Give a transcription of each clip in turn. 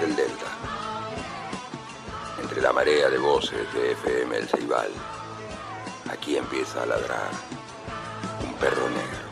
Del Delta, entre la marea de voces de FM El Ceibal, Aquí empieza a ladrar un perro negro.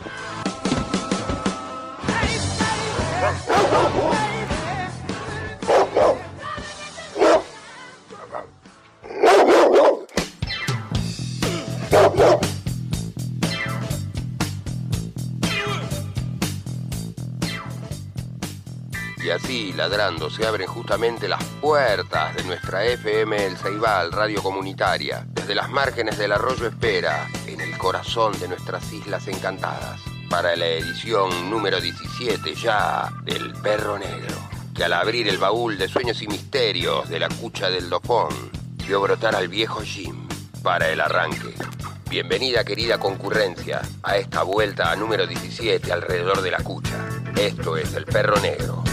Se abren justamente las puertas de nuestra FM El Ceibal, radio comunitaria, desde las márgenes del arroyo Espera, en el corazón de nuestras islas encantadas, para la edición número 17 ya del Perro Negro, que al abrir el baúl de sueños y misterios de la cucha del dofón, vio brotar al viejo Jim para el arranque. Bienvenida querida concurrencia a esta vuelta a número 17 alrededor de la cucha. Esto es el Perro Negro.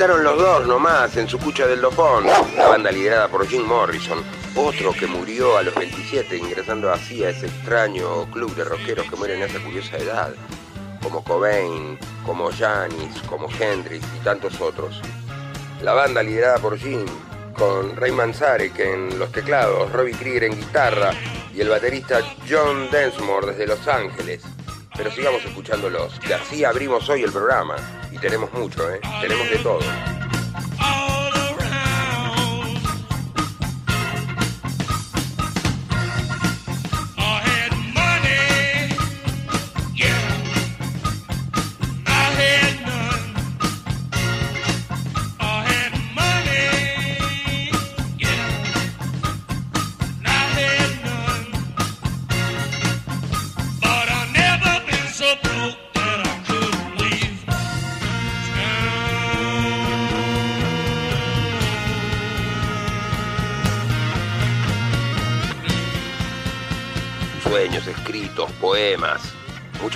Los dos nomás en su cucha del dopón, la banda liderada por Jim Morrison, otro que murió a los 27 ingresando así a ese extraño club de rockeros que mueren a esa curiosa edad, como Cobain, como Janis, como Hendrix y tantos otros. La banda liderada por Jim, con Ray Manzarek en los teclados, Robbie Krieger en guitarra y el baterista John Densmore desde Los Ángeles. Pero sigamos escuchándolos, que así abrimos hoy el programa. Tenemos mucho, ¿eh? Tenemos de todo.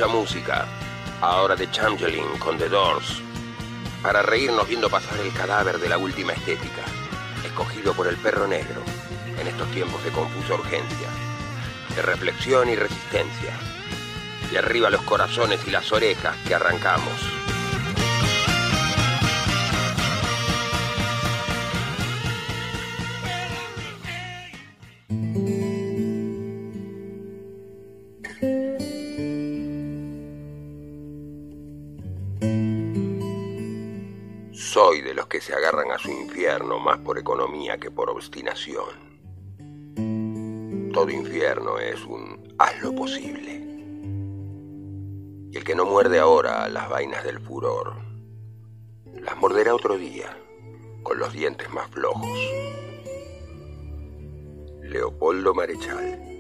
Música. Ahora de Changeling con The Doors. Para reírnos viendo pasar el cadáver de la última estética, escogido por el perro negro en estos tiempos de confusa urgencia, de reflexión y resistencia. Y arriba los corazones y las orejas que arrancamos. Soy de los que se agarran a su infierno más por economía que por obstinación. Todo infierno es un haz lo posible. Y el que no muerde ahora las vainas del furor, las morderá otro día, con los dientes más flojos. Leopoldo Marechal.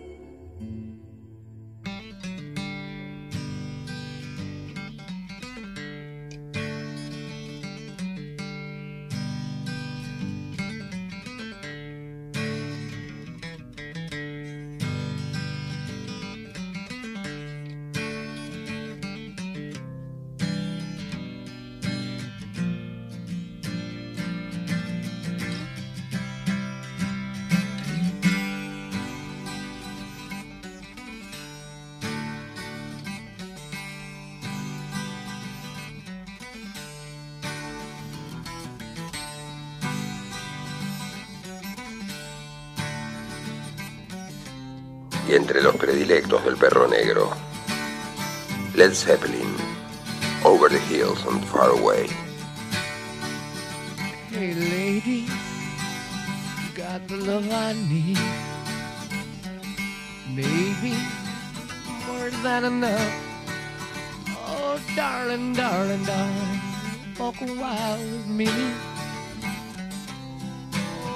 Led Zeppelin, Over the Hills and Far Away. Hey lady, you got the love I need. Maybe more than enough. Oh, darling, darling, darling, walk a while with me.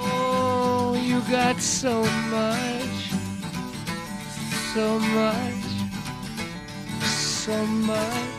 Oh, you got so much so much, so much.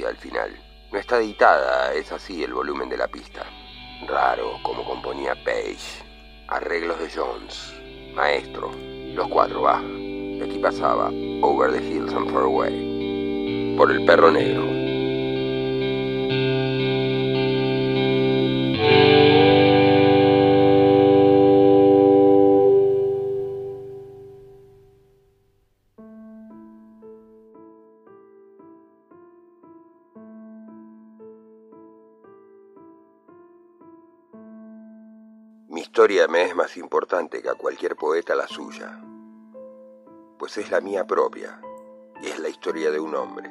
Casi al final. No está editada, es así el volumen de la pista. Raro como componía Page. Arreglos de Jones. Maestro. Los cuatro va. Y aquí pasaba Over the Hills and Far Away. Por el perro negro. Historia me es más importante que a cualquier poeta la suya, pues es la mía propia y es la historia de un hombre,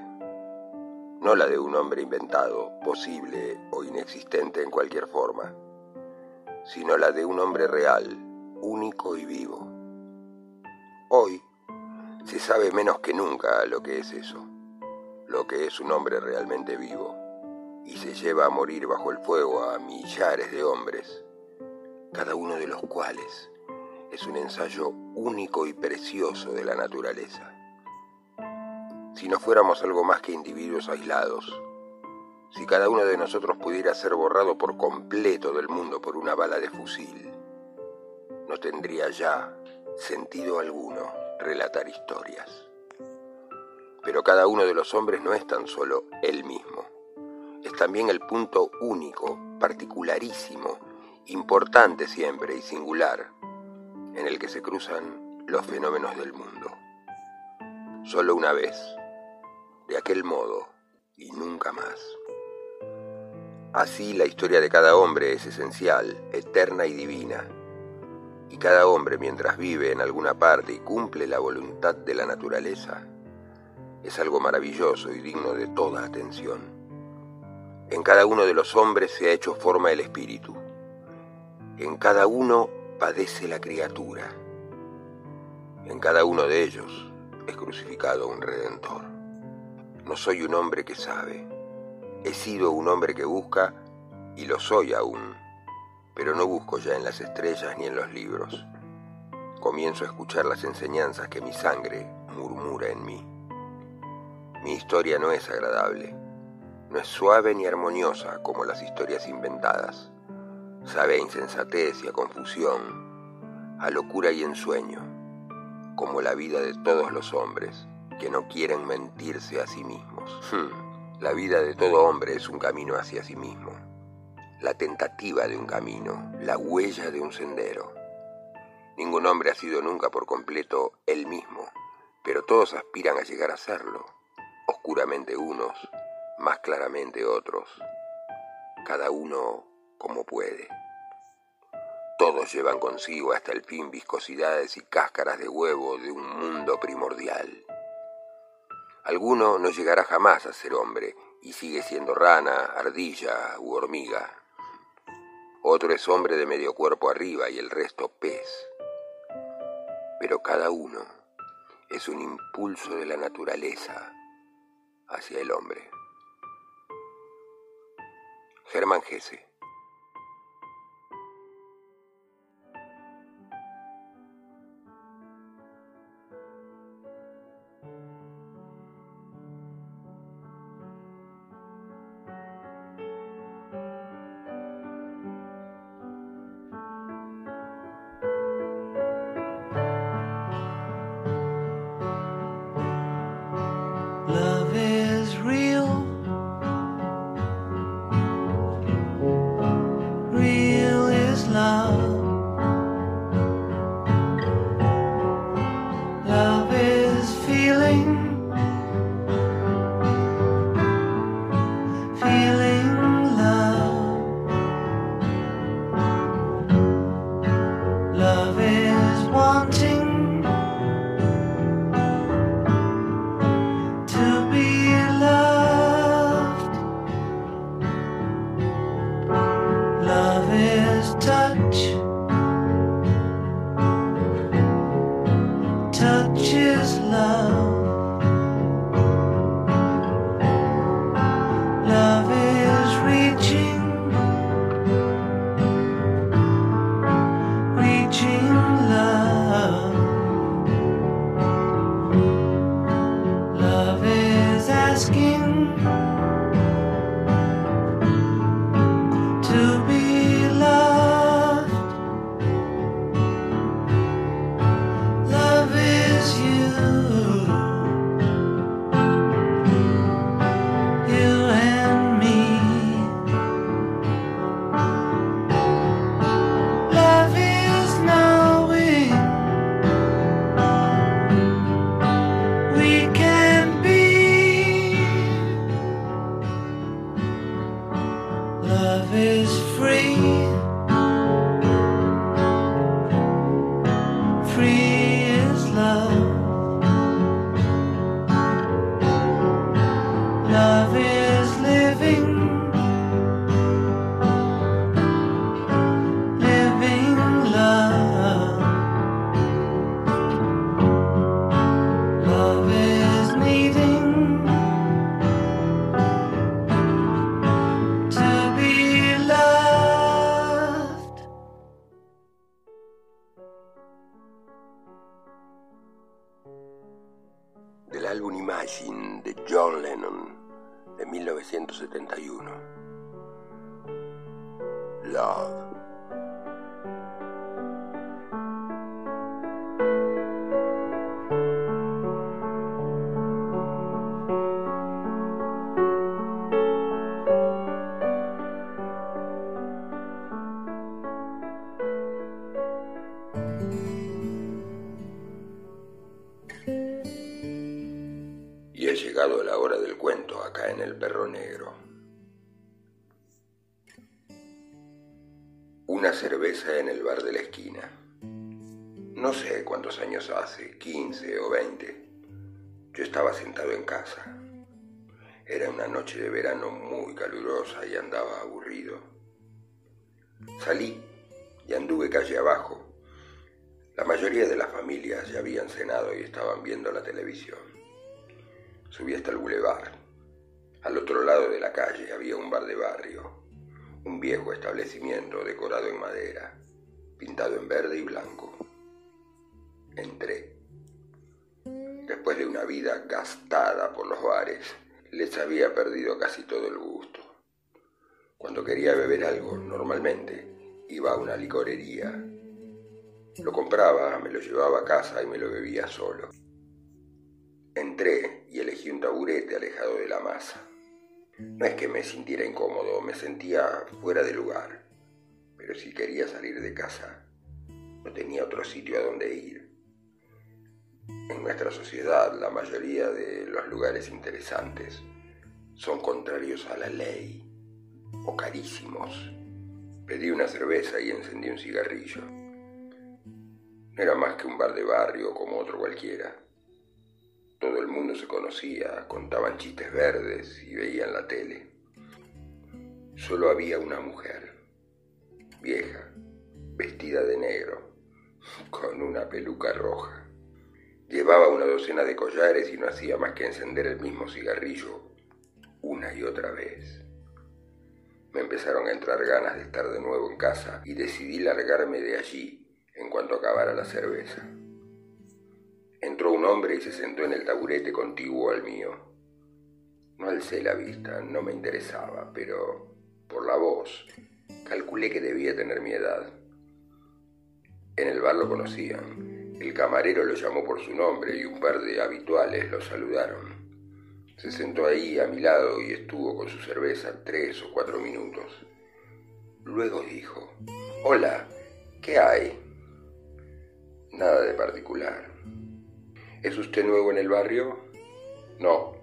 no la de un hombre inventado, posible o inexistente en cualquier forma, sino la de un hombre real, único y vivo. Hoy se sabe menos que nunca lo que es eso, lo que es un hombre realmente vivo, y se lleva a morir bajo el fuego a millares de hombres cada uno de los cuales es un ensayo único y precioso de la naturaleza. Si no fuéramos algo más que individuos aislados, si cada uno de nosotros pudiera ser borrado por completo del mundo por una bala de fusil, no tendría ya sentido alguno relatar historias. Pero cada uno de los hombres no es tan solo él mismo, es también el punto único, particularísimo, importante siempre y singular, en el que se cruzan los fenómenos del mundo. Solo una vez, de aquel modo y nunca más. Así la historia de cada hombre es esencial, eterna y divina. Y cada hombre mientras vive en alguna parte y cumple la voluntad de la naturaleza, es algo maravilloso y digno de toda atención. En cada uno de los hombres se ha hecho forma el espíritu en cada uno padece la criatura. En cada uno de ellos es crucificado un redentor. No soy un hombre que sabe. He sido un hombre que busca y lo soy aún, pero no busco ya en las estrellas ni en los libros. Comienzo a escuchar las enseñanzas que mi sangre murmura en mí. Mi historia no es agradable, no es suave ni armoniosa como las historias inventadas sabe a insensatez y a confusión, a locura y ensueño, como la vida de todos los hombres que no quieren mentirse a sí mismos. Hmm. La vida de todo hombre es un camino hacia sí mismo, la tentativa de un camino, la huella de un sendero. Ningún hombre ha sido nunca por completo él mismo, pero todos aspiran a llegar a serlo, oscuramente unos, más claramente otros, cada uno como puede. Todos llevan consigo hasta el fin viscosidades y cáscaras de huevo de un mundo primordial. Alguno no llegará jamás a ser hombre y sigue siendo rana, ardilla u hormiga. Otro es hombre de medio cuerpo arriba y el resto pez. Pero cada uno es un impulso de la naturaleza hacia el hombre. Germán Gese en el bar de la esquina. No sé cuántos años hace, 15 o 20. Yo estaba sentado en casa. Era una noche de verano muy calurosa y andaba aburrido. Salí y anduve calle abajo. La mayoría de las familias ya habían cenado y estaban viendo la televisión. Subí hasta el bulevar. Al otro lado de la calle había un bar de barrio, un viejo establecimiento decorado en madera, pintado en verde y blanco. Entré. Después de una vida gastada por los bares, les había perdido casi todo el gusto. Cuando quería beber algo, normalmente iba a una licorería. Lo compraba, me lo llevaba a casa y me lo bebía solo. Entré y elegí un taburete alejado de la masa. No es que me sintiera incómodo, me sentía fuera de lugar. Pero si quería salir de casa, no tenía otro sitio a donde ir. En nuestra sociedad, la mayoría de los lugares interesantes son contrarios a la ley o carísimos. Pedí una cerveza y encendí un cigarrillo. No era más que un bar de barrio como otro cualquiera. Todo el mundo se conocía, contaban chistes verdes y veían la tele. Solo había una mujer, vieja, vestida de negro, con una peluca roja. Llevaba una docena de collares y no hacía más que encender el mismo cigarrillo una y otra vez. Me empezaron a entrar ganas de estar de nuevo en casa y decidí largarme de allí en cuanto acabara la cerveza. Entró un hombre y se sentó en el taburete contiguo al mío. No alcé la vista, no me interesaba, pero por la voz calculé que debía tener mi edad. En el bar lo conocían. El camarero lo llamó por su nombre y un par de habituales lo saludaron. Se sentó ahí a mi lado y estuvo con su cerveza tres o cuatro minutos. Luego dijo, Hola, ¿qué hay? Nada de particular. ¿Es usted nuevo en el barrio? No.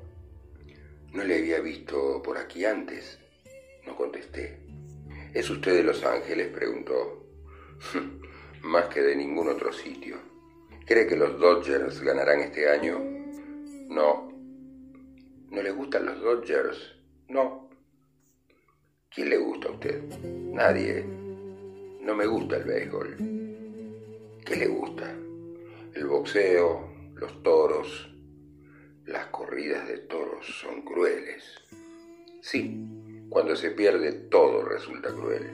No le había visto por aquí antes. No contesté. ¿Es usted de Los Ángeles? preguntó. Más que de ningún otro sitio. ¿Cree que los Dodgers ganarán este año? No. ¿No le gustan los Dodgers? No. ¿Quién le gusta a usted? Nadie. No me gusta el béisbol. ¿Qué le gusta? El boxeo, los toros. Las corridas de toros son crueles. Sí, cuando se pierde todo resulta cruel.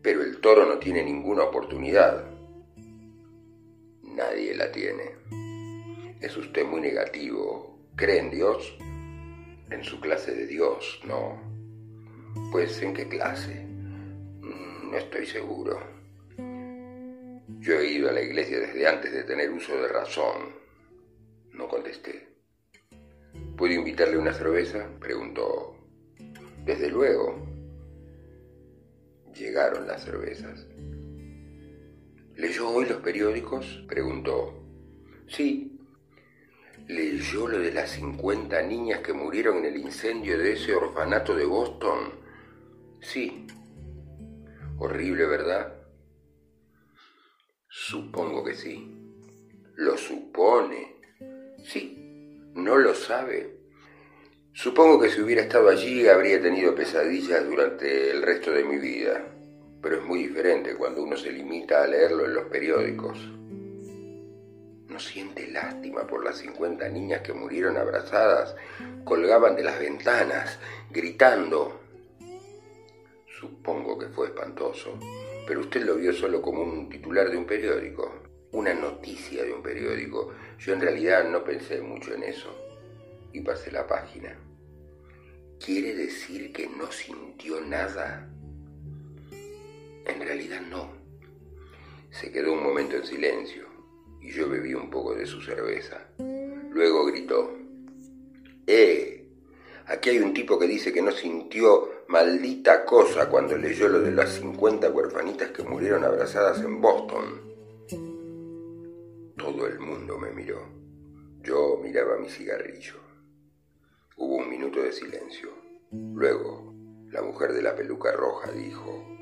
Pero el toro no tiene ninguna oportunidad. Nadie la tiene. Es usted muy negativo. ¿Cree en Dios? En su clase de Dios, no. Pues ¿en qué clase? Mm, No estoy seguro. Yo he ido a la iglesia desde antes de tener uso de razón. No contesté. ¿Puedo invitarle una cerveza? Preguntó. Desde luego. Llegaron las cervezas. ¿Leyó hoy los periódicos? Preguntó. Sí. ¿Leyó lo de las 50 niñas que murieron en el incendio de ese orfanato de Boston? Sí. Horrible, ¿verdad? Supongo que sí. Lo supone. Sí. No lo sabe. Supongo que si hubiera estado allí habría tenido pesadillas durante el resto de mi vida, pero es muy diferente cuando uno se limita a leerlo en los periódicos. ¿No siente lástima por las 50 niñas que murieron abrazadas, colgaban de las ventanas, gritando? Supongo que fue espantoso, pero usted lo vio solo como un titular de un periódico, una noticia de un periódico. Yo en realidad no pensé mucho en eso y pasé la página. ¿Quiere decir que no sintió nada? En realidad no. Se quedó un momento en silencio y yo bebí un poco de su cerveza. Luego gritó, ¡Eh! Aquí hay un tipo que dice que no sintió maldita cosa cuando leyó lo de las 50 huerfanitas que murieron abrazadas en Boston. Todo el mundo me miró. Yo miraba mi cigarrillo. Hubo un minuto de silencio. Luego, la mujer de la peluca roja dijo,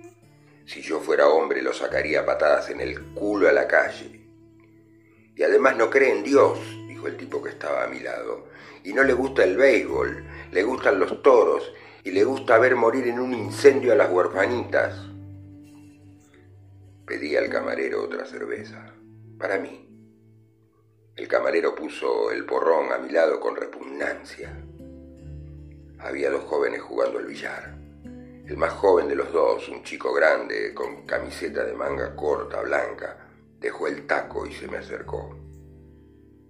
si yo fuera hombre lo sacaría patadas en el culo a la calle. Y además no cree en Dios, dijo el tipo que estaba a mi lado. Y no le gusta el béisbol, le gustan los toros y le gusta ver morir en un incendio a las huerfanitas. Pedí al camarero otra cerveza, para mí. El camarero puso el porrón a mi lado con repugnancia. Había dos jóvenes jugando al billar. El más joven de los dos, un chico grande, con camiseta de manga corta, blanca, Dejó el taco y se me acercó.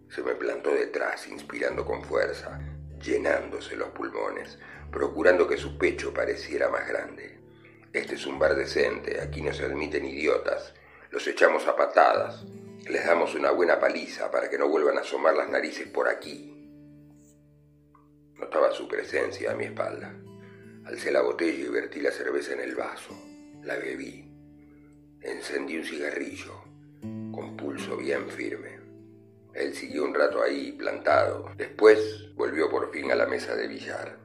Se me plantó detrás, inspirando con fuerza, llenándose los pulmones, procurando que su pecho pareciera más grande. Este es un bar decente, aquí no se admiten idiotas. Los echamos a patadas, les damos una buena paliza para que no vuelvan a asomar las narices por aquí. Notaba su presencia a mi espalda. Alcé la botella y vertí la cerveza en el vaso. La bebí. Encendí un cigarrillo con pulso bien firme. Él siguió un rato ahí, plantado. Después volvió por fin a la mesa de billar.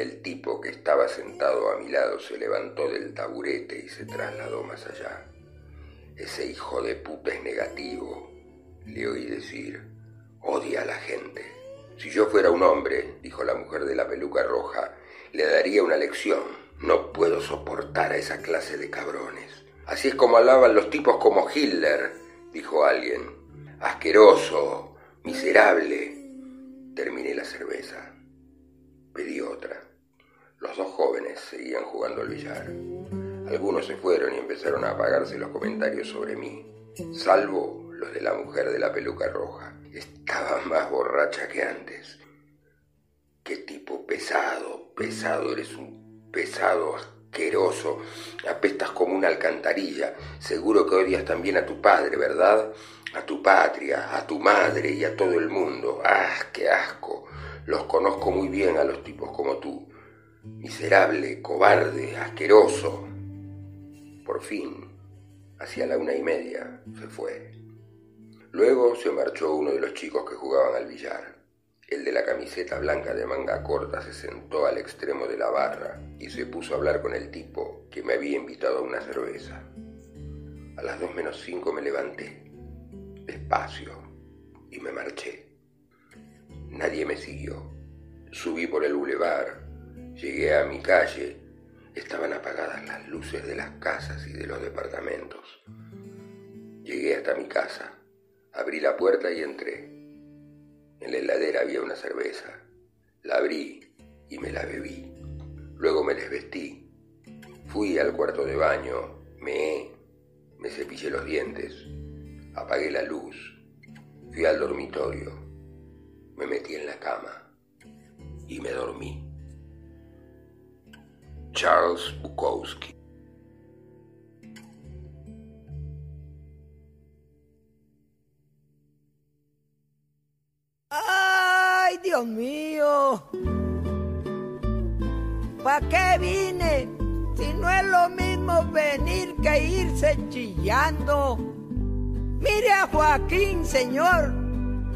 El tipo que estaba sentado a mi lado se levantó del taburete y se trasladó más allá. Ese hijo de puta es negativo, le oí decir. Odia a la gente. Si yo fuera un hombre, dijo la mujer de la peluca roja, le daría una lección. No puedo soportar a esa clase de cabrones. Así es como alaban los tipos como Hitler, dijo alguien. Asqueroso, miserable. Terminé la cerveza. Pedí otra. Los dos jóvenes seguían jugando al billar. Algunos se fueron y empezaron a apagarse los comentarios sobre mí, salvo los de la mujer de la peluca roja. Estaba más borracha que antes. Qué tipo pesado, pesado, eres un pesado asqueroso, apestas como una alcantarilla, seguro que odias también a tu padre, ¿verdad? A tu patria, a tu madre y a todo el mundo. ¡Ah, qué asco! Los conozco muy bien a los tipos como tú. Miserable, cobarde, asqueroso. Por fin, hacia la una y media, se fue. Luego se marchó uno de los chicos que jugaban al billar. El de la camiseta blanca de manga corta se sentó al extremo de la barra y se puso a hablar con el tipo que me había invitado a una cerveza. A las dos menos cinco me levanté, despacio, y me marché. Nadie me siguió. Subí por el bulevar, llegué a mi calle, estaban apagadas las luces de las casas y de los departamentos. Llegué hasta mi casa, abrí la puerta y entré. En la heladera había una cerveza. La abrí y me la bebí. Luego me desvestí. Fui al cuarto de baño, me me cepillé los dientes, apagué la luz, fui al dormitorio, me metí en la cama y me dormí. Charles Bukowski Dios mío. ¿Para qué vine? Si no es lo mismo venir que irse chillando. Mire a Joaquín, señor.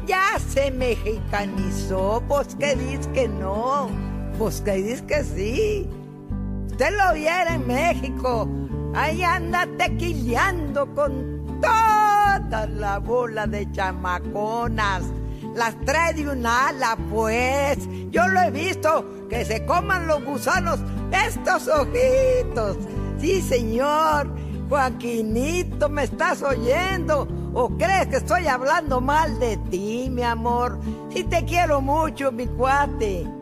Ya se mexicanizó. Pues que dice que no. Pues que dice que sí. Usted lo viera en México, ahí anda tequileando con toda la bola de chamaconas. Las trae de un ala, pues. Yo lo he visto, que se coman los gusanos estos ojitos. Sí, señor. Joaquinito, ¿me estás oyendo? ¿O crees que estoy hablando mal de ti, mi amor? Sí te quiero mucho, mi cuate.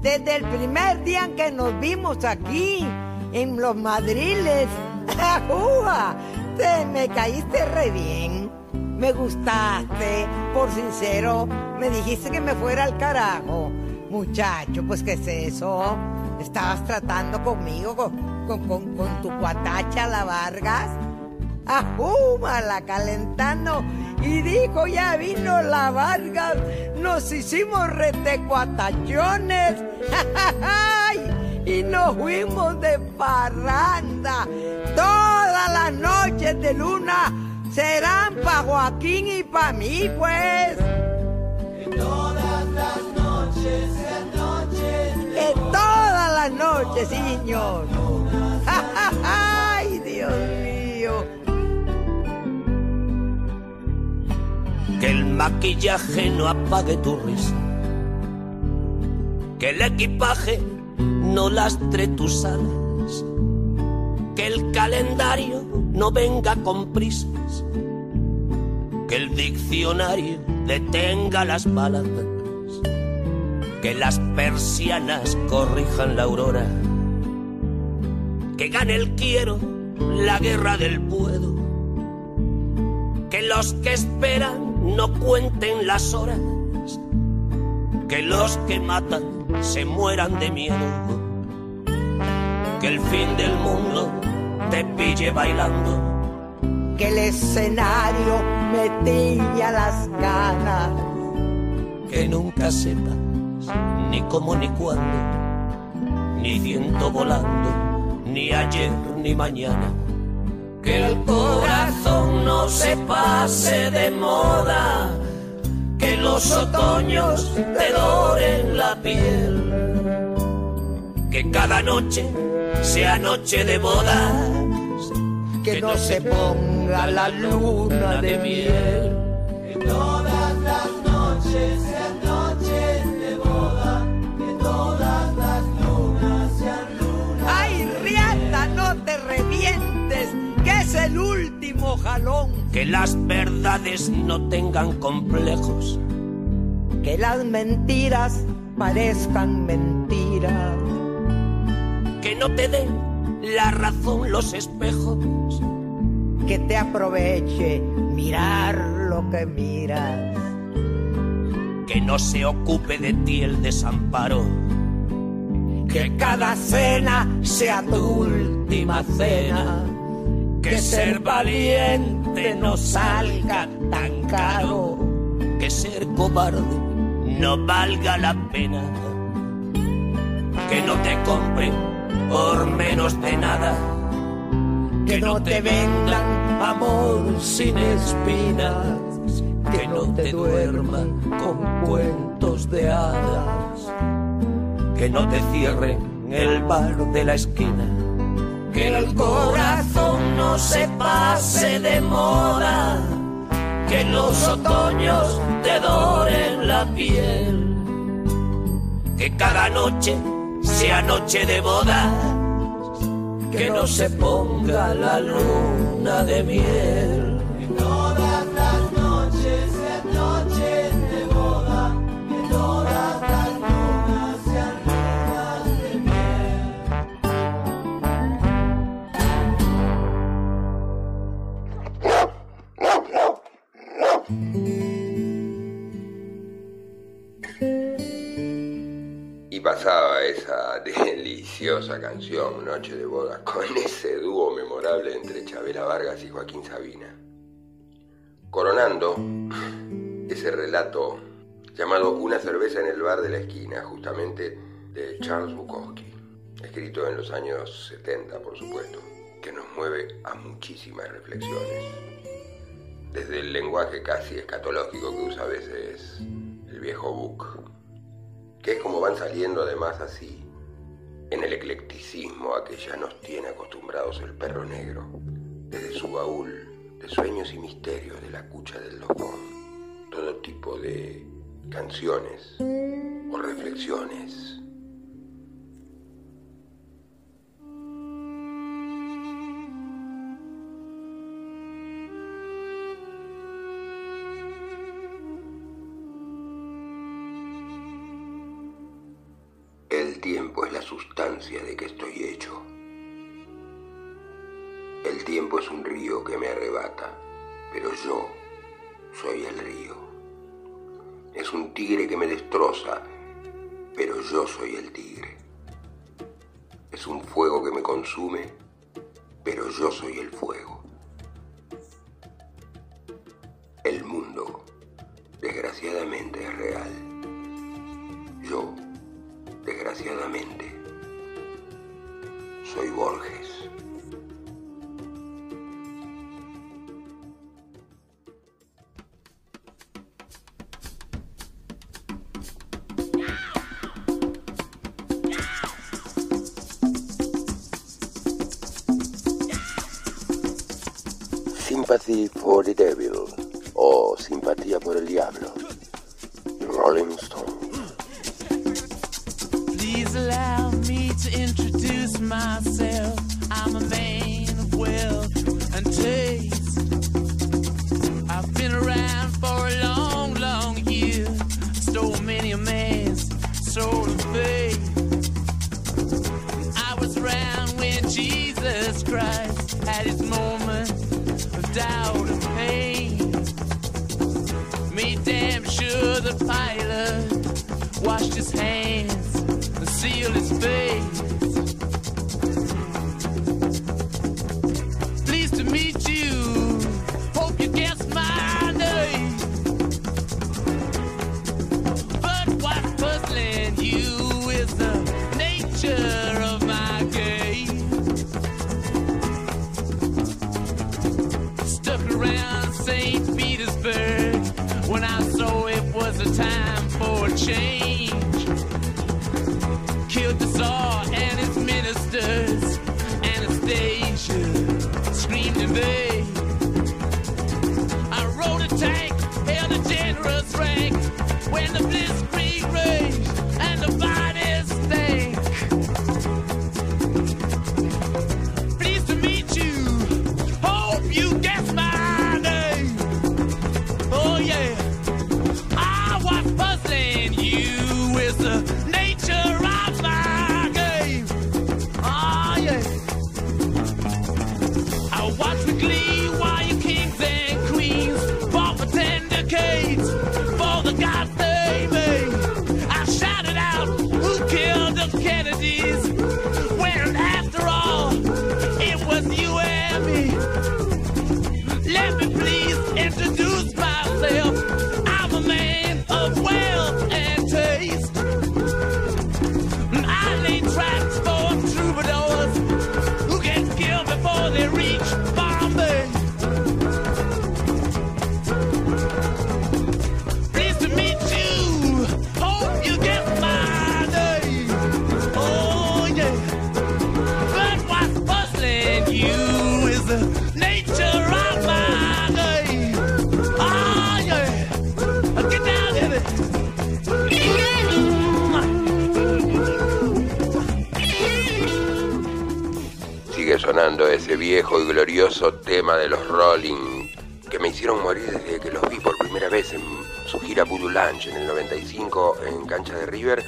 Desde el primer día en que nos vimos aquí, en los madriles, te me caíste re bien. Me gustaste, por sincero, me dijiste que me fuera al carajo. Muchacho, pues ¿qué es eso? ¿Estabas tratando conmigo, con, con, tu cuatacha la Vargas? la calentando y dijo, ya vino la Vargas, nos hicimos retecuatachones y nos fuimos de parranda. Todas las noches de luna serán para Joaquín y para mí, pues. todas las noches, noches. todas las noches, señor. ¡Ay, Dios Que el maquillaje no apague tu risa. Que el equipaje no lastre tus alas. Que el calendario no venga con prisas. Que el diccionario detenga las palabras. Que las persianas corrijan la aurora. Que gane el quiero la guerra del puedo. Que los que esperan no cuenten las horas, que los que matan se mueran de miedo, que el fin del mundo te pille bailando, que el escenario me tilla las ganas, que nunca sepas ni cómo ni cuándo, ni viento volando, ni ayer ni mañana que el corazón no se pase de moda, que los otoños te doren la piel, que cada noche sea noche de bodas, que no se ponga la luna de miel. Que todas las noches el último jalón. Que las verdades no tengan complejos. Que las mentiras parezcan mentiras. Que no te den la razón los espejos. Que te aproveche mirar lo que miras. Que no se ocupe de ti el desamparo. Que cada cena sea tu última cena que ser valiente no salga tan caro, que ser cobarde no valga la pena, que no te compren por menos de nada, que no te vendan amor sin espinas, que no te duerman con cuentos de hadas, que no te cierren el bar de la esquina que el corazón no se pase de moda, que los otoños te doren la piel, que cada noche sea noche de boda, que no se ponga la luna de miel. Canción, Noche de Boda, con ese dúo memorable entre Chabela Vargas y Joaquín Sabina. Coronando ese relato llamado Una cerveza en el bar de la esquina, justamente de Charles Bukowski, escrito en los años 70, por supuesto, que nos mueve a muchísimas reflexiones. Desde el lenguaje casi escatológico que usa a veces el viejo Buc que es como van saliendo además así, en el eclecticismo a que ya nos tiene acostumbrados el perro negro, desde su baúl de sueños y misterios de la cucha del dojón, todo tipo de canciones o reflexiones. De que estoy hecho. El tiempo es un río que me arrebata, pero yo soy el río. Es un tigre que me destroza, pero yo soy el tigre. Es un fuego que me consume, pero yo soy el fuego. El mundo, desgraciadamente, es real. Yo, desgraciadamente, Borges. Sympathy for the Devil o Simpatía por el Diablo. Rolling Stone. Please allow me to introduce myself. I'm a man of wealth and taste. I've been around for a long, long year. Stole many a man's soul of faith. I was around when Jesus Christ had his moment of doubt and pain. Made damn sure the pilot washed his hands and sealed his face. Sonando ese viejo y glorioso tema de los Rolling que me hicieron morir desde que los vi por primera vez en su gira Voodoo Lunch en el 95 en cancha de River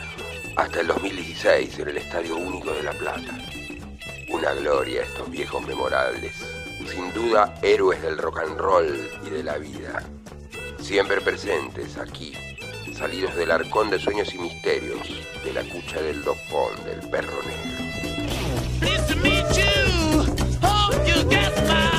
hasta el 2016 en el Estadio Único de La Plata. Una gloria estos viejos memorables. Sin duda héroes del rock and roll y de la vida. Siempre presentes aquí, salidos del arcón de sueños y misterios, de la cucha del dopón, del perro negro. That's my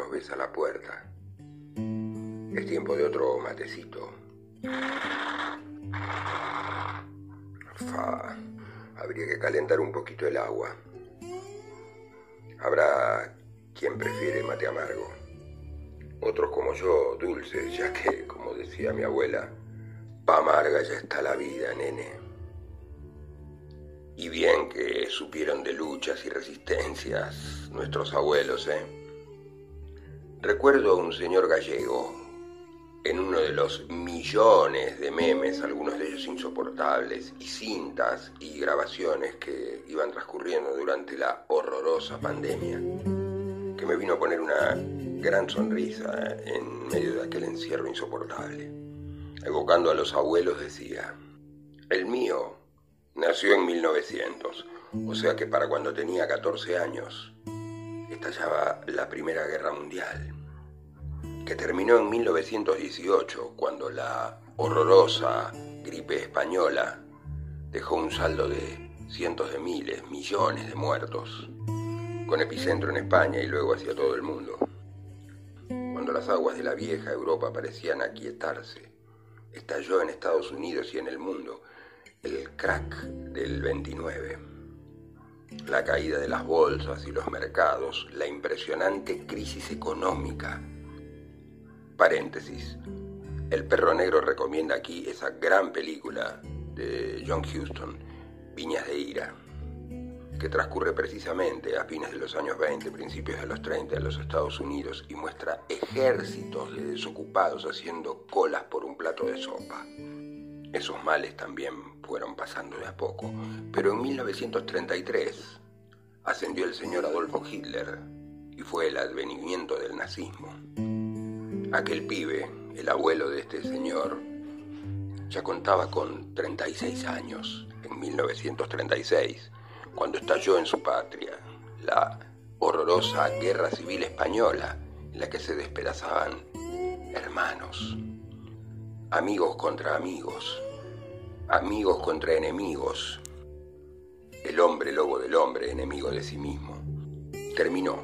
nos besa la puerta. Es tiempo de otro matecito. Fa, habría que calentar un poquito el agua. Habrá quien prefiere mate amargo. Otros como yo, dulces, ya que, como decía mi abuela, pa' amarga ya está la vida, nene. Y bien que supieron de luchas y resistencias nuestros abuelos, ¿eh? Recuerdo a un señor gallego, en uno de los millones de memes, algunos de ellos insoportables, y cintas y grabaciones que iban transcurriendo durante la horrorosa pandemia, que me vino a poner una gran sonrisa en medio de aquel encierro insoportable. Evocando a los abuelos decía, el mío nació en 1900, o sea que para cuando tenía 14 años estallaba la Primera Guerra Mundial que terminó en 1918, cuando la horrorosa gripe española dejó un saldo de cientos de miles, millones de muertos, con epicentro en España y luego hacia todo el mundo. Cuando las aguas de la vieja Europa parecían aquietarse, estalló en Estados Unidos y en el mundo el crack del 29, la caída de las bolsas y los mercados, la impresionante crisis económica Paréntesis. El perro negro recomienda aquí esa gran película de John Huston, Viñas de Ira, que transcurre precisamente a fines de los años 20, principios de los 30 en los Estados Unidos y muestra ejércitos de desocupados haciendo colas por un plato de sopa. Esos males también fueron pasando de a poco, pero en 1933 ascendió el señor Adolfo Hitler y fue el advenimiento del nazismo. Aquel pibe, el abuelo de este señor, ya contaba con 36 años en 1936, cuando estalló en su patria la horrorosa guerra civil española en la que se despedazaban hermanos, amigos contra amigos, amigos contra enemigos, el hombre lobo del hombre, enemigo de sí mismo. Terminó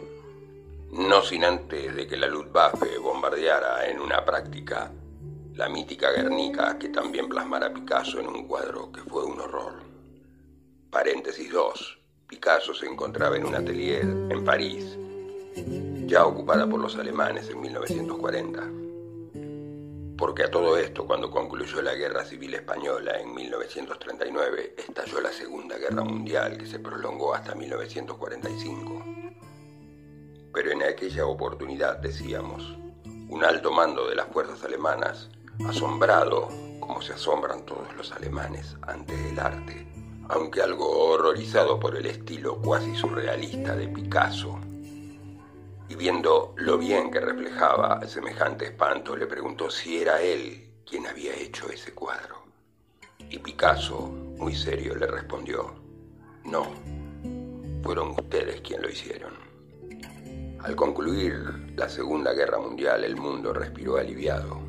no sin antes de que la Luftwaffe bombardeara en una práctica la mítica Guernica que también plasmara Picasso en un cuadro que fue un horror. Paréntesis 2. Picasso se encontraba en un atelier en París, ya ocupada por los alemanes en 1940. Porque a todo esto, cuando concluyó la Guerra Civil Española en 1939, estalló la Segunda Guerra Mundial que se prolongó hasta 1945 pero en aquella oportunidad, decíamos, un alto mando de las fuerzas alemanas, asombrado, como se asombran todos los alemanes ante el arte, aunque algo horrorizado por el estilo cuasi surrealista de Picasso, y viendo lo bien que reflejaba semejante espanto, le preguntó si era él quien había hecho ese cuadro. Y Picasso, muy serio, le respondió, no, fueron ustedes quien lo hicieron. Al concluir la Segunda Guerra Mundial el mundo respiró aliviado,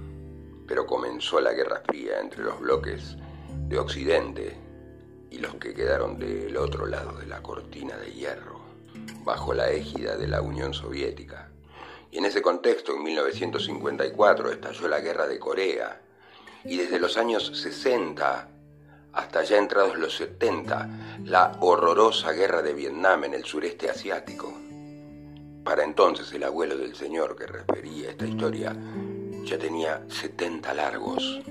pero comenzó la Guerra Fría entre los bloques de Occidente y los que quedaron del otro lado de la cortina de hierro, bajo la égida de la Unión Soviética. Y en ese contexto, en 1954, estalló la Guerra de Corea, y desde los años 60 hasta ya entrados los 70, la horrorosa Guerra de Vietnam en el sureste asiático. Para entonces el abuelo del señor que refería esta historia ya tenía 70 largos.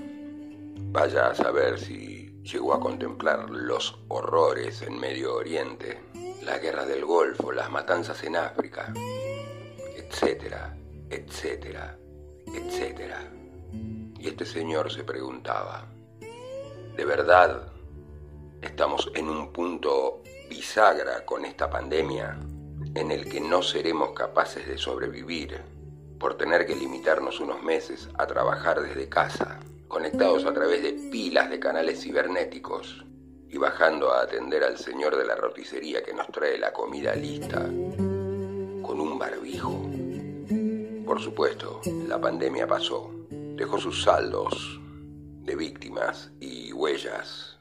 Vaya a saber si llegó a contemplar los horrores en Medio Oriente, la guerra del Golfo, las matanzas en África, etcétera, etcétera, etcétera. Y este señor se preguntaba, ¿de verdad estamos en un punto bisagra con esta pandemia? en el que no seremos capaces de sobrevivir por tener que limitarnos unos meses a trabajar desde casa, conectados a través de pilas de canales cibernéticos y bajando a atender al señor de la roticería que nos trae la comida lista con un barbijo. Por supuesto, la pandemia pasó, dejó sus saldos de víctimas y huellas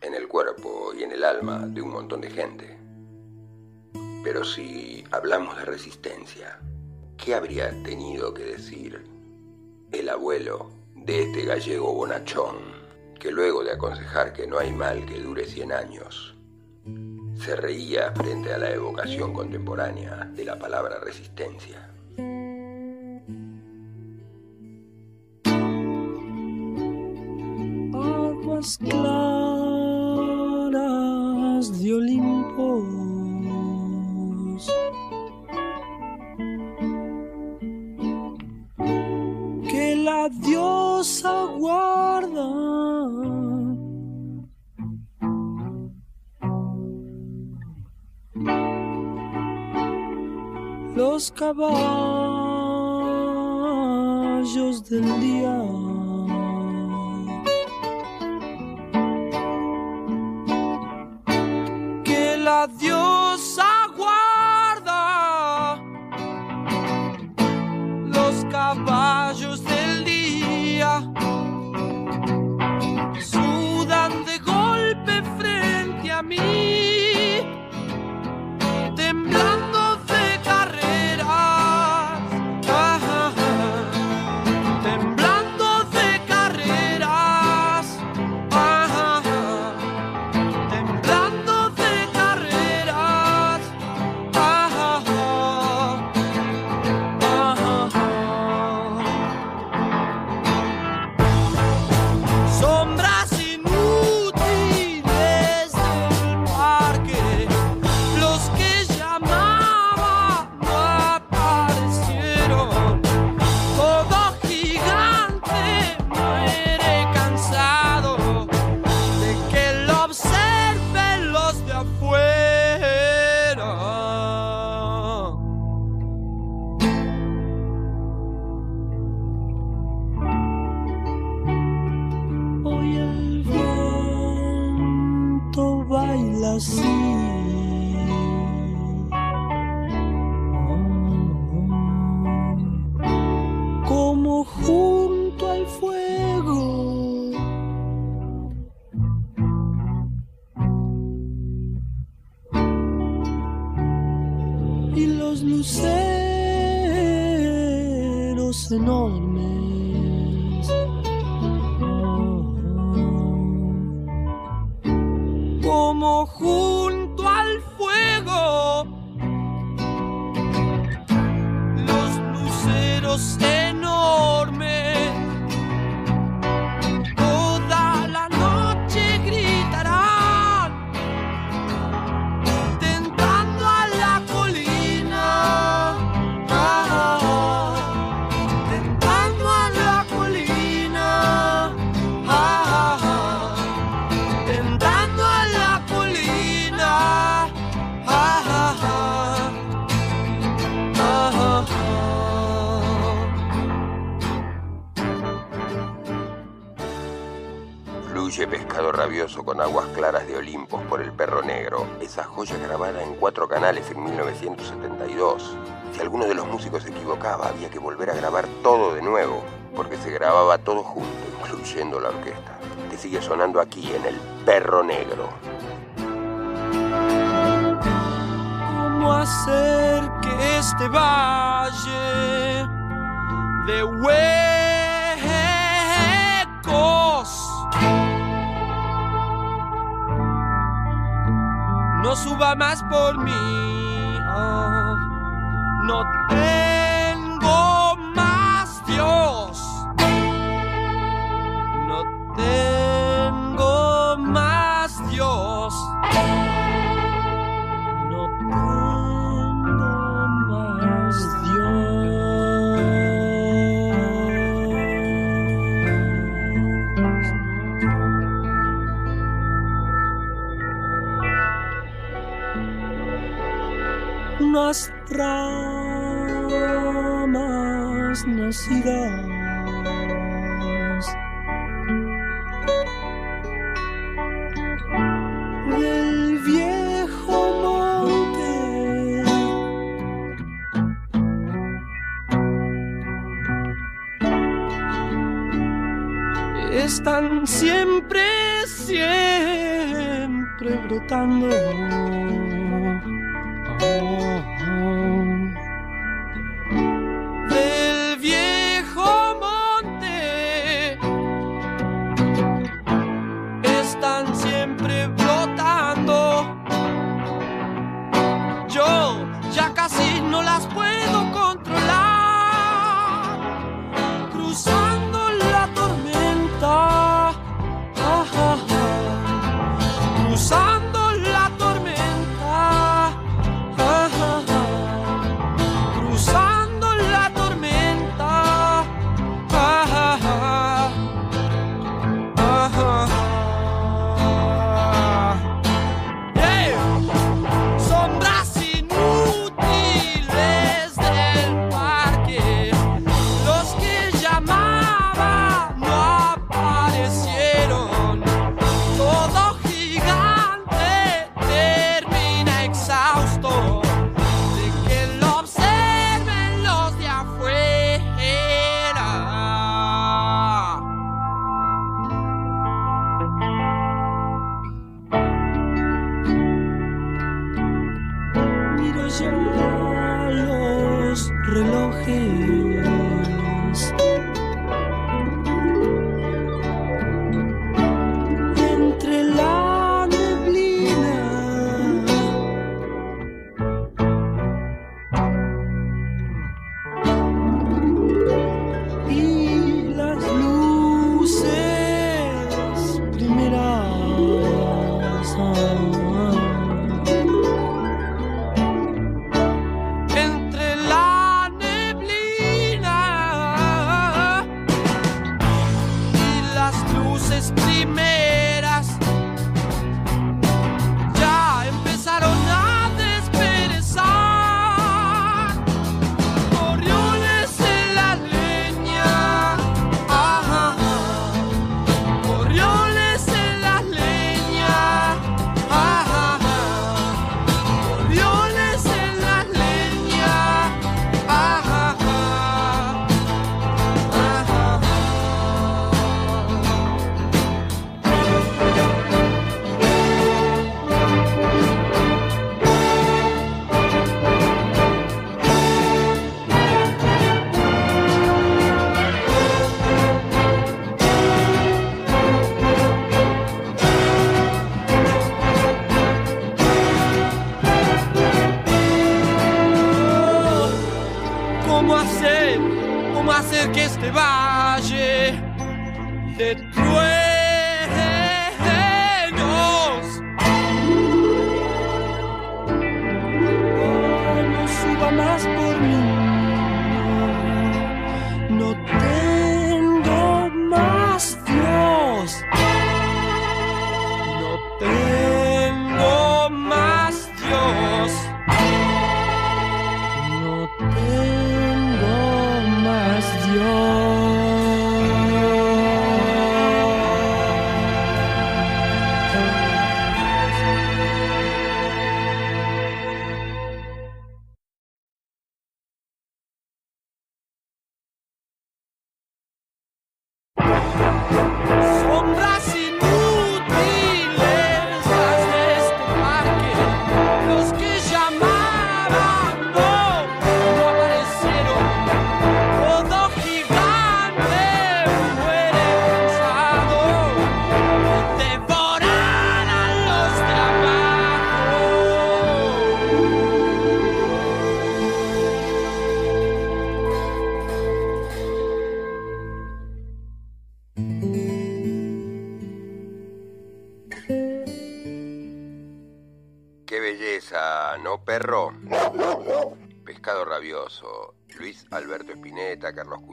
en el cuerpo y en el alma de un montón de gente. Pero si hablamos de resistencia, ¿qué habría tenido que decir el abuelo de este gallego bonachón que luego de aconsejar que no hay mal que dure 100 años, se reía frente a la evocación contemporánea de la palabra resistencia? aguas claras de Olimpo. Que la diosa guarda. Caballos del día. Los luceros enormes. Como junto al fuego, los luceros. Con aguas claras de Olimpos por el perro negro, esa joya grabada en cuatro canales en 1972. Si alguno de los músicos se equivocaba, había que volver a grabar todo de nuevo, porque se grababa todo junto, incluyendo la orquesta, que sigue sonando aquí en el perro negro. ¿Cómo hacer que este valle de huecos no suba más por mí? Ah, unas ramas nacidas. Del viejo monte. Están siempre siempre brotando.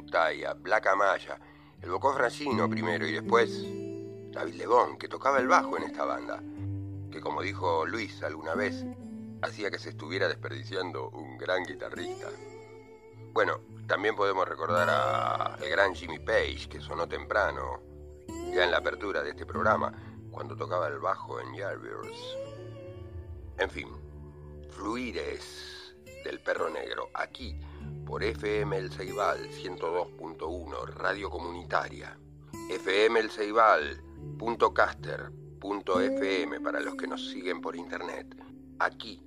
Taya, Blacamaya, el Bocó Francino primero y después David Lebón, que tocaba el bajo en esta banda, que como dijo Luis alguna vez, hacía que se estuviera desperdiciando un gran guitarrista. Bueno, también podemos recordar a el gran Jimmy Page, que sonó temprano, ya en la apertura de este programa, cuando tocaba el bajo en Yardbirds. En fin, fluires del Perro Negro, aquí por FM El Ceibal 102.1, Radio Comunitaria. FM El Ceibal, punto caster, punto FM para los que nos siguen por internet. Aquí,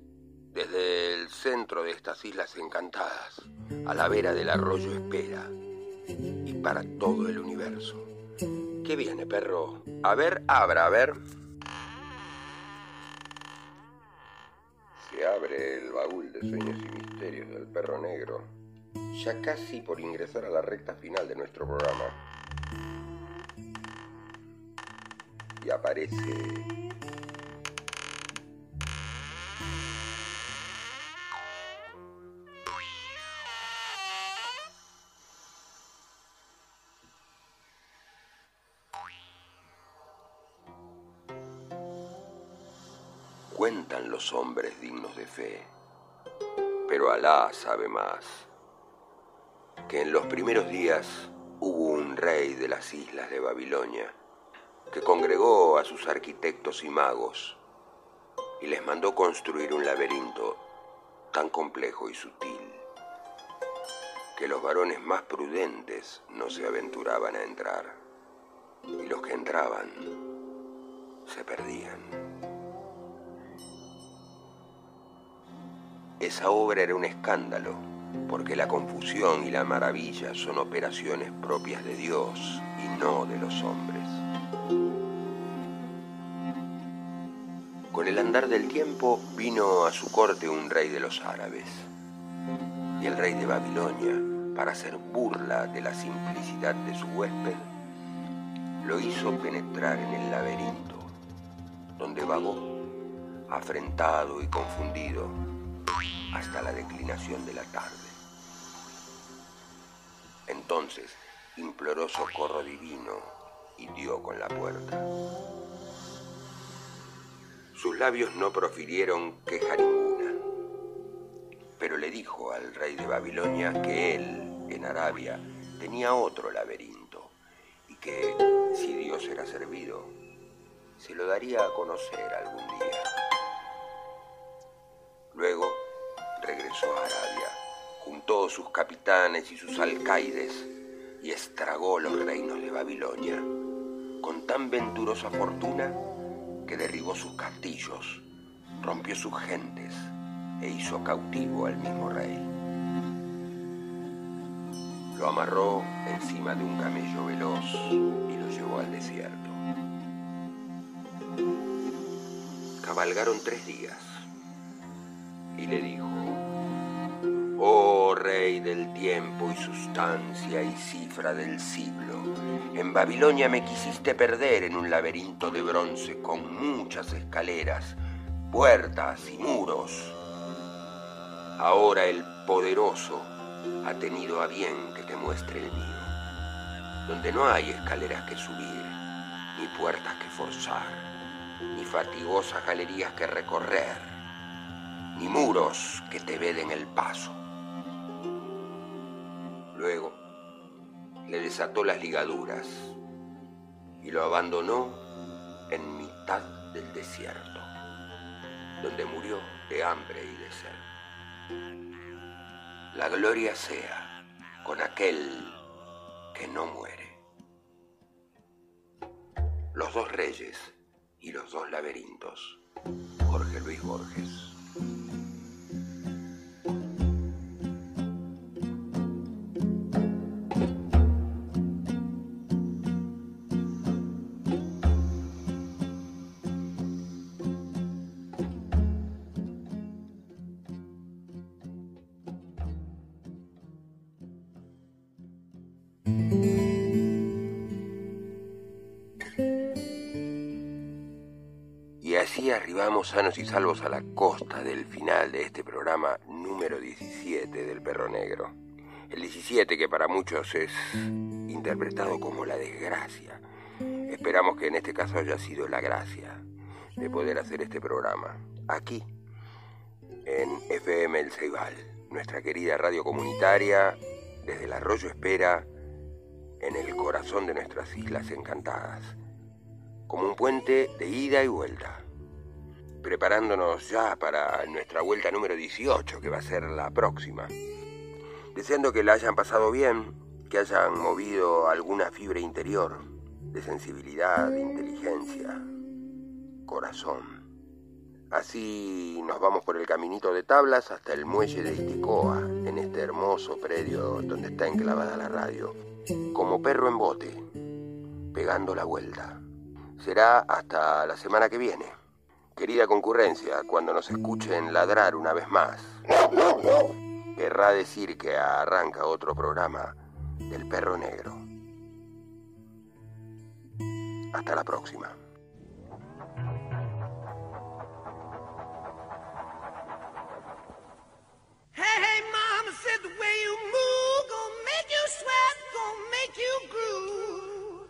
desde el centro de estas islas encantadas, a la vera del arroyo Espera y para todo el universo. ¿Qué viene, perro? A ver, abra, a ver. Se abre el baúl de sueños y misterios del perro negro, ya casi por ingresar a la recta final de nuestro programa. Y aparece Cuentan los hombres dignos de fe, pero Alá sabe más, que en los primeros días hubo un rey de las islas de Babilonia que congregó a sus arquitectos y magos y les mandó construir un laberinto tan complejo y sutil que los varones más prudentes no se aventuraban a entrar y los que entraban se perdían. Esa obra era un escándalo, porque la confusión y la maravilla son operaciones propias de Dios y no de los hombres. Con el andar del tiempo vino a su corte un rey de los árabes, y el rey de Babilonia, para hacer burla de la simplicidad de su huésped, lo hizo penetrar en el laberinto, donde vagó, afrentado y confundido, hasta la declinación de la tarde. Entonces imploró socorro divino y dio con la puerta. Sus labios no profirieron queja ninguna, pero le dijo al rey de Babilonia que él, en Arabia, tenía otro laberinto y que, si Dios era servido, se lo daría a conocer algún día. Luego regresó a Arabia, juntó sus capitanes y sus alcaides y estragó los reinos de Babilonia, con tan venturosa fortuna que derribó sus castillos, rompió sus gentes e hizo cautivo al mismo rey. Lo amarró encima de un camello veloz y lo llevó al desierto. Cabalgaron tres días y le dijo, rey del tiempo y sustancia y cifra del siglo, en Babilonia me quisiste perder en un laberinto de bronce con muchas escaleras, puertas y muros. Ahora el poderoso ha tenido a bien que te muestre el mío, donde no hay escaleras que subir, ni puertas que forzar, ni fatigosas galerías que recorrer, ni muros que te veden el paso. Luego le desató las ligaduras y lo abandonó en mitad del desierto, donde murió de hambre y de sed. La gloria sea con aquel que no muere. Los dos reyes y los dos laberintos. Jorge Luis Borges. Sanos y salvos a la costa del final de este programa número 17 del Perro Negro. El 17 que para muchos es interpretado como la desgracia. Esperamos que en este caso haya sido la gracia de poder hacer este programa. Aquí, en FM El Ceibal, nuestra querida radio comunitaria, desde el Arroyo Espera, en el corazón de nuestras islas encantadas como un puente de ida y vuelta, preparándonos ya para nuestra vuelta número 18, que va a ser la próxima. Deseando que la hayan pasado bien, que hayan movido alguna fibra interior, de sensibilidad, de inteligencia, corazón. Así nos vamos por el caminito de tablas hasta el muelle de Iticoa, en este hermoso predio donde está enclavada la radio, como perro en bote, pegando la vuelta. Será hasta la semana que viene. Querida concurrencia, cuando nos escuchen ladrar una vez más, querrá decir que arranca otro programa del perro negro. Hasta la próxima. Hey, hey, mama said the way you move gonna make you sweat, gonna make you groove.